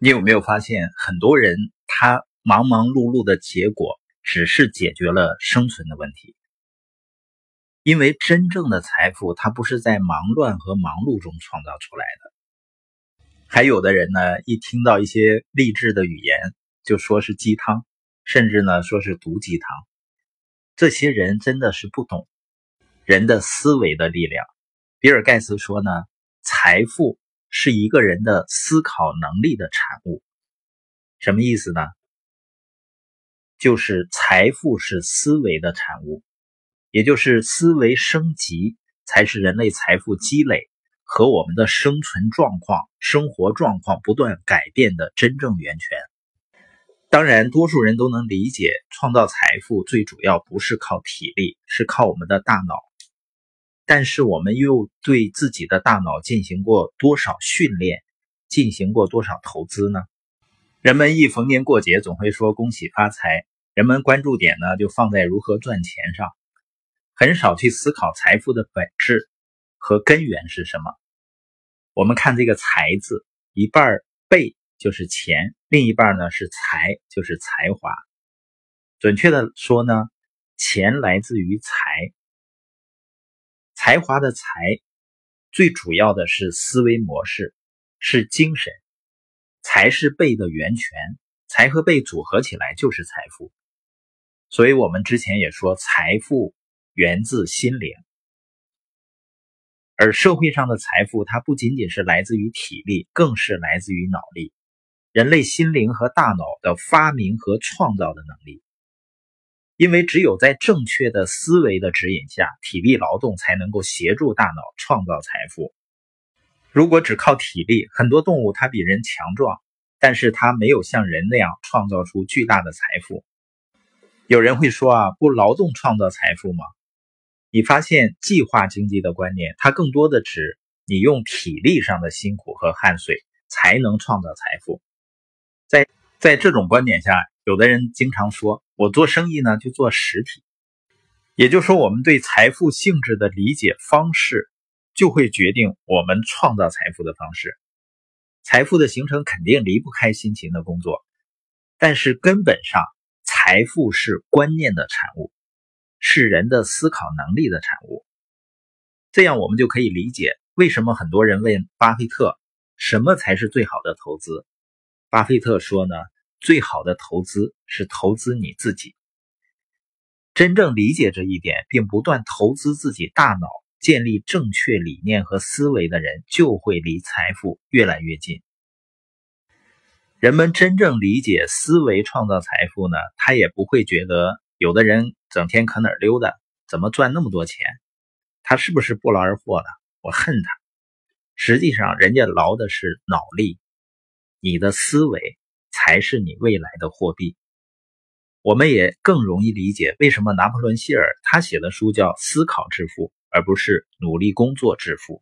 你有没有发现，很多人他忙忙碌碌的结果，只是解决了生存的问题？因为真正的财富，它不是在忙乱和忙碌中创造出来的。还有的人呢，一听到一些励志的语言，就说是鸡汤，甚至呢说是毒鸡汤。这些人真的是不懂人的思维的力量。比尔盖茨说呢，财富。是一个人的思考能力的产物，什么意思呢？就是财富是思维的产物，也就是思维升级才是人类财富积累和我们的生存状况、生活状况不断改变的真正源泉。当然，多数人都能理解，创造财富最主要不是靠体力，是靠我们的大脑。但是我们又对自己的大脑进行过多少训练，进行过多少投资呢？人们一逢年过节总会说恭喜发财，人们关注点呢就放在如何赚钱上，很少去思考财富的本质和根源是什么。我们看这个“财”字，一半儿“贝”就是钱，另一半呢是“才”，就是才华。准确的说呢，钱来自于财。才华的才，最主要的是思维模式，是精神，才是贝的源泉，才和贝组合起来就是财富。所以我们之前也说，财富源自心灵，而社会上的财富，它不仅仅是来自于体力，更是来自于脑力，人类心灵和大脑的发明和创造的能力。因为只有在正确的思维的指引下，体力劳动才能够协助大脑创造财富。如果只靠体力，很多动物它比人强壮，但是它没有像人那样创造出巨大的财富。有人会说啊，不劳动创造财富吗？你发现计划经济的观念，它更多的指你用体力上的辛苦和汗水才能创造财富。在在这种观点下。有的人经常说，我做生意呢就做实体，也就是说，我们对财富性质的理解方式，就会决定我们创造财富的方式。财富的形成肯定离不开辛勤的工作，但是根本上，财富是观念的产物，是人的思考能力的产物。这样我们就可以理解，为什么很多人问巴菲特，什么才是最好的投资？巴菲特说呢？最好的投资是投资你自己。真正理解这一点，并不断投资自己大脑，建立正确理念和思维的人，就会离财富越来越近。人们真正理解思维创造财富呢，他也不会觉得有的人整天可哪儿溜达，怎么赚那么多钱？他是不是不劳而获了？我恨他。实际上，人家劳的是脑力，你的思维。才是你未来的货币。我们也更容易理解为什么拿破仑希尔他写的书叫《思考致富》，而不是《努力工作致富》。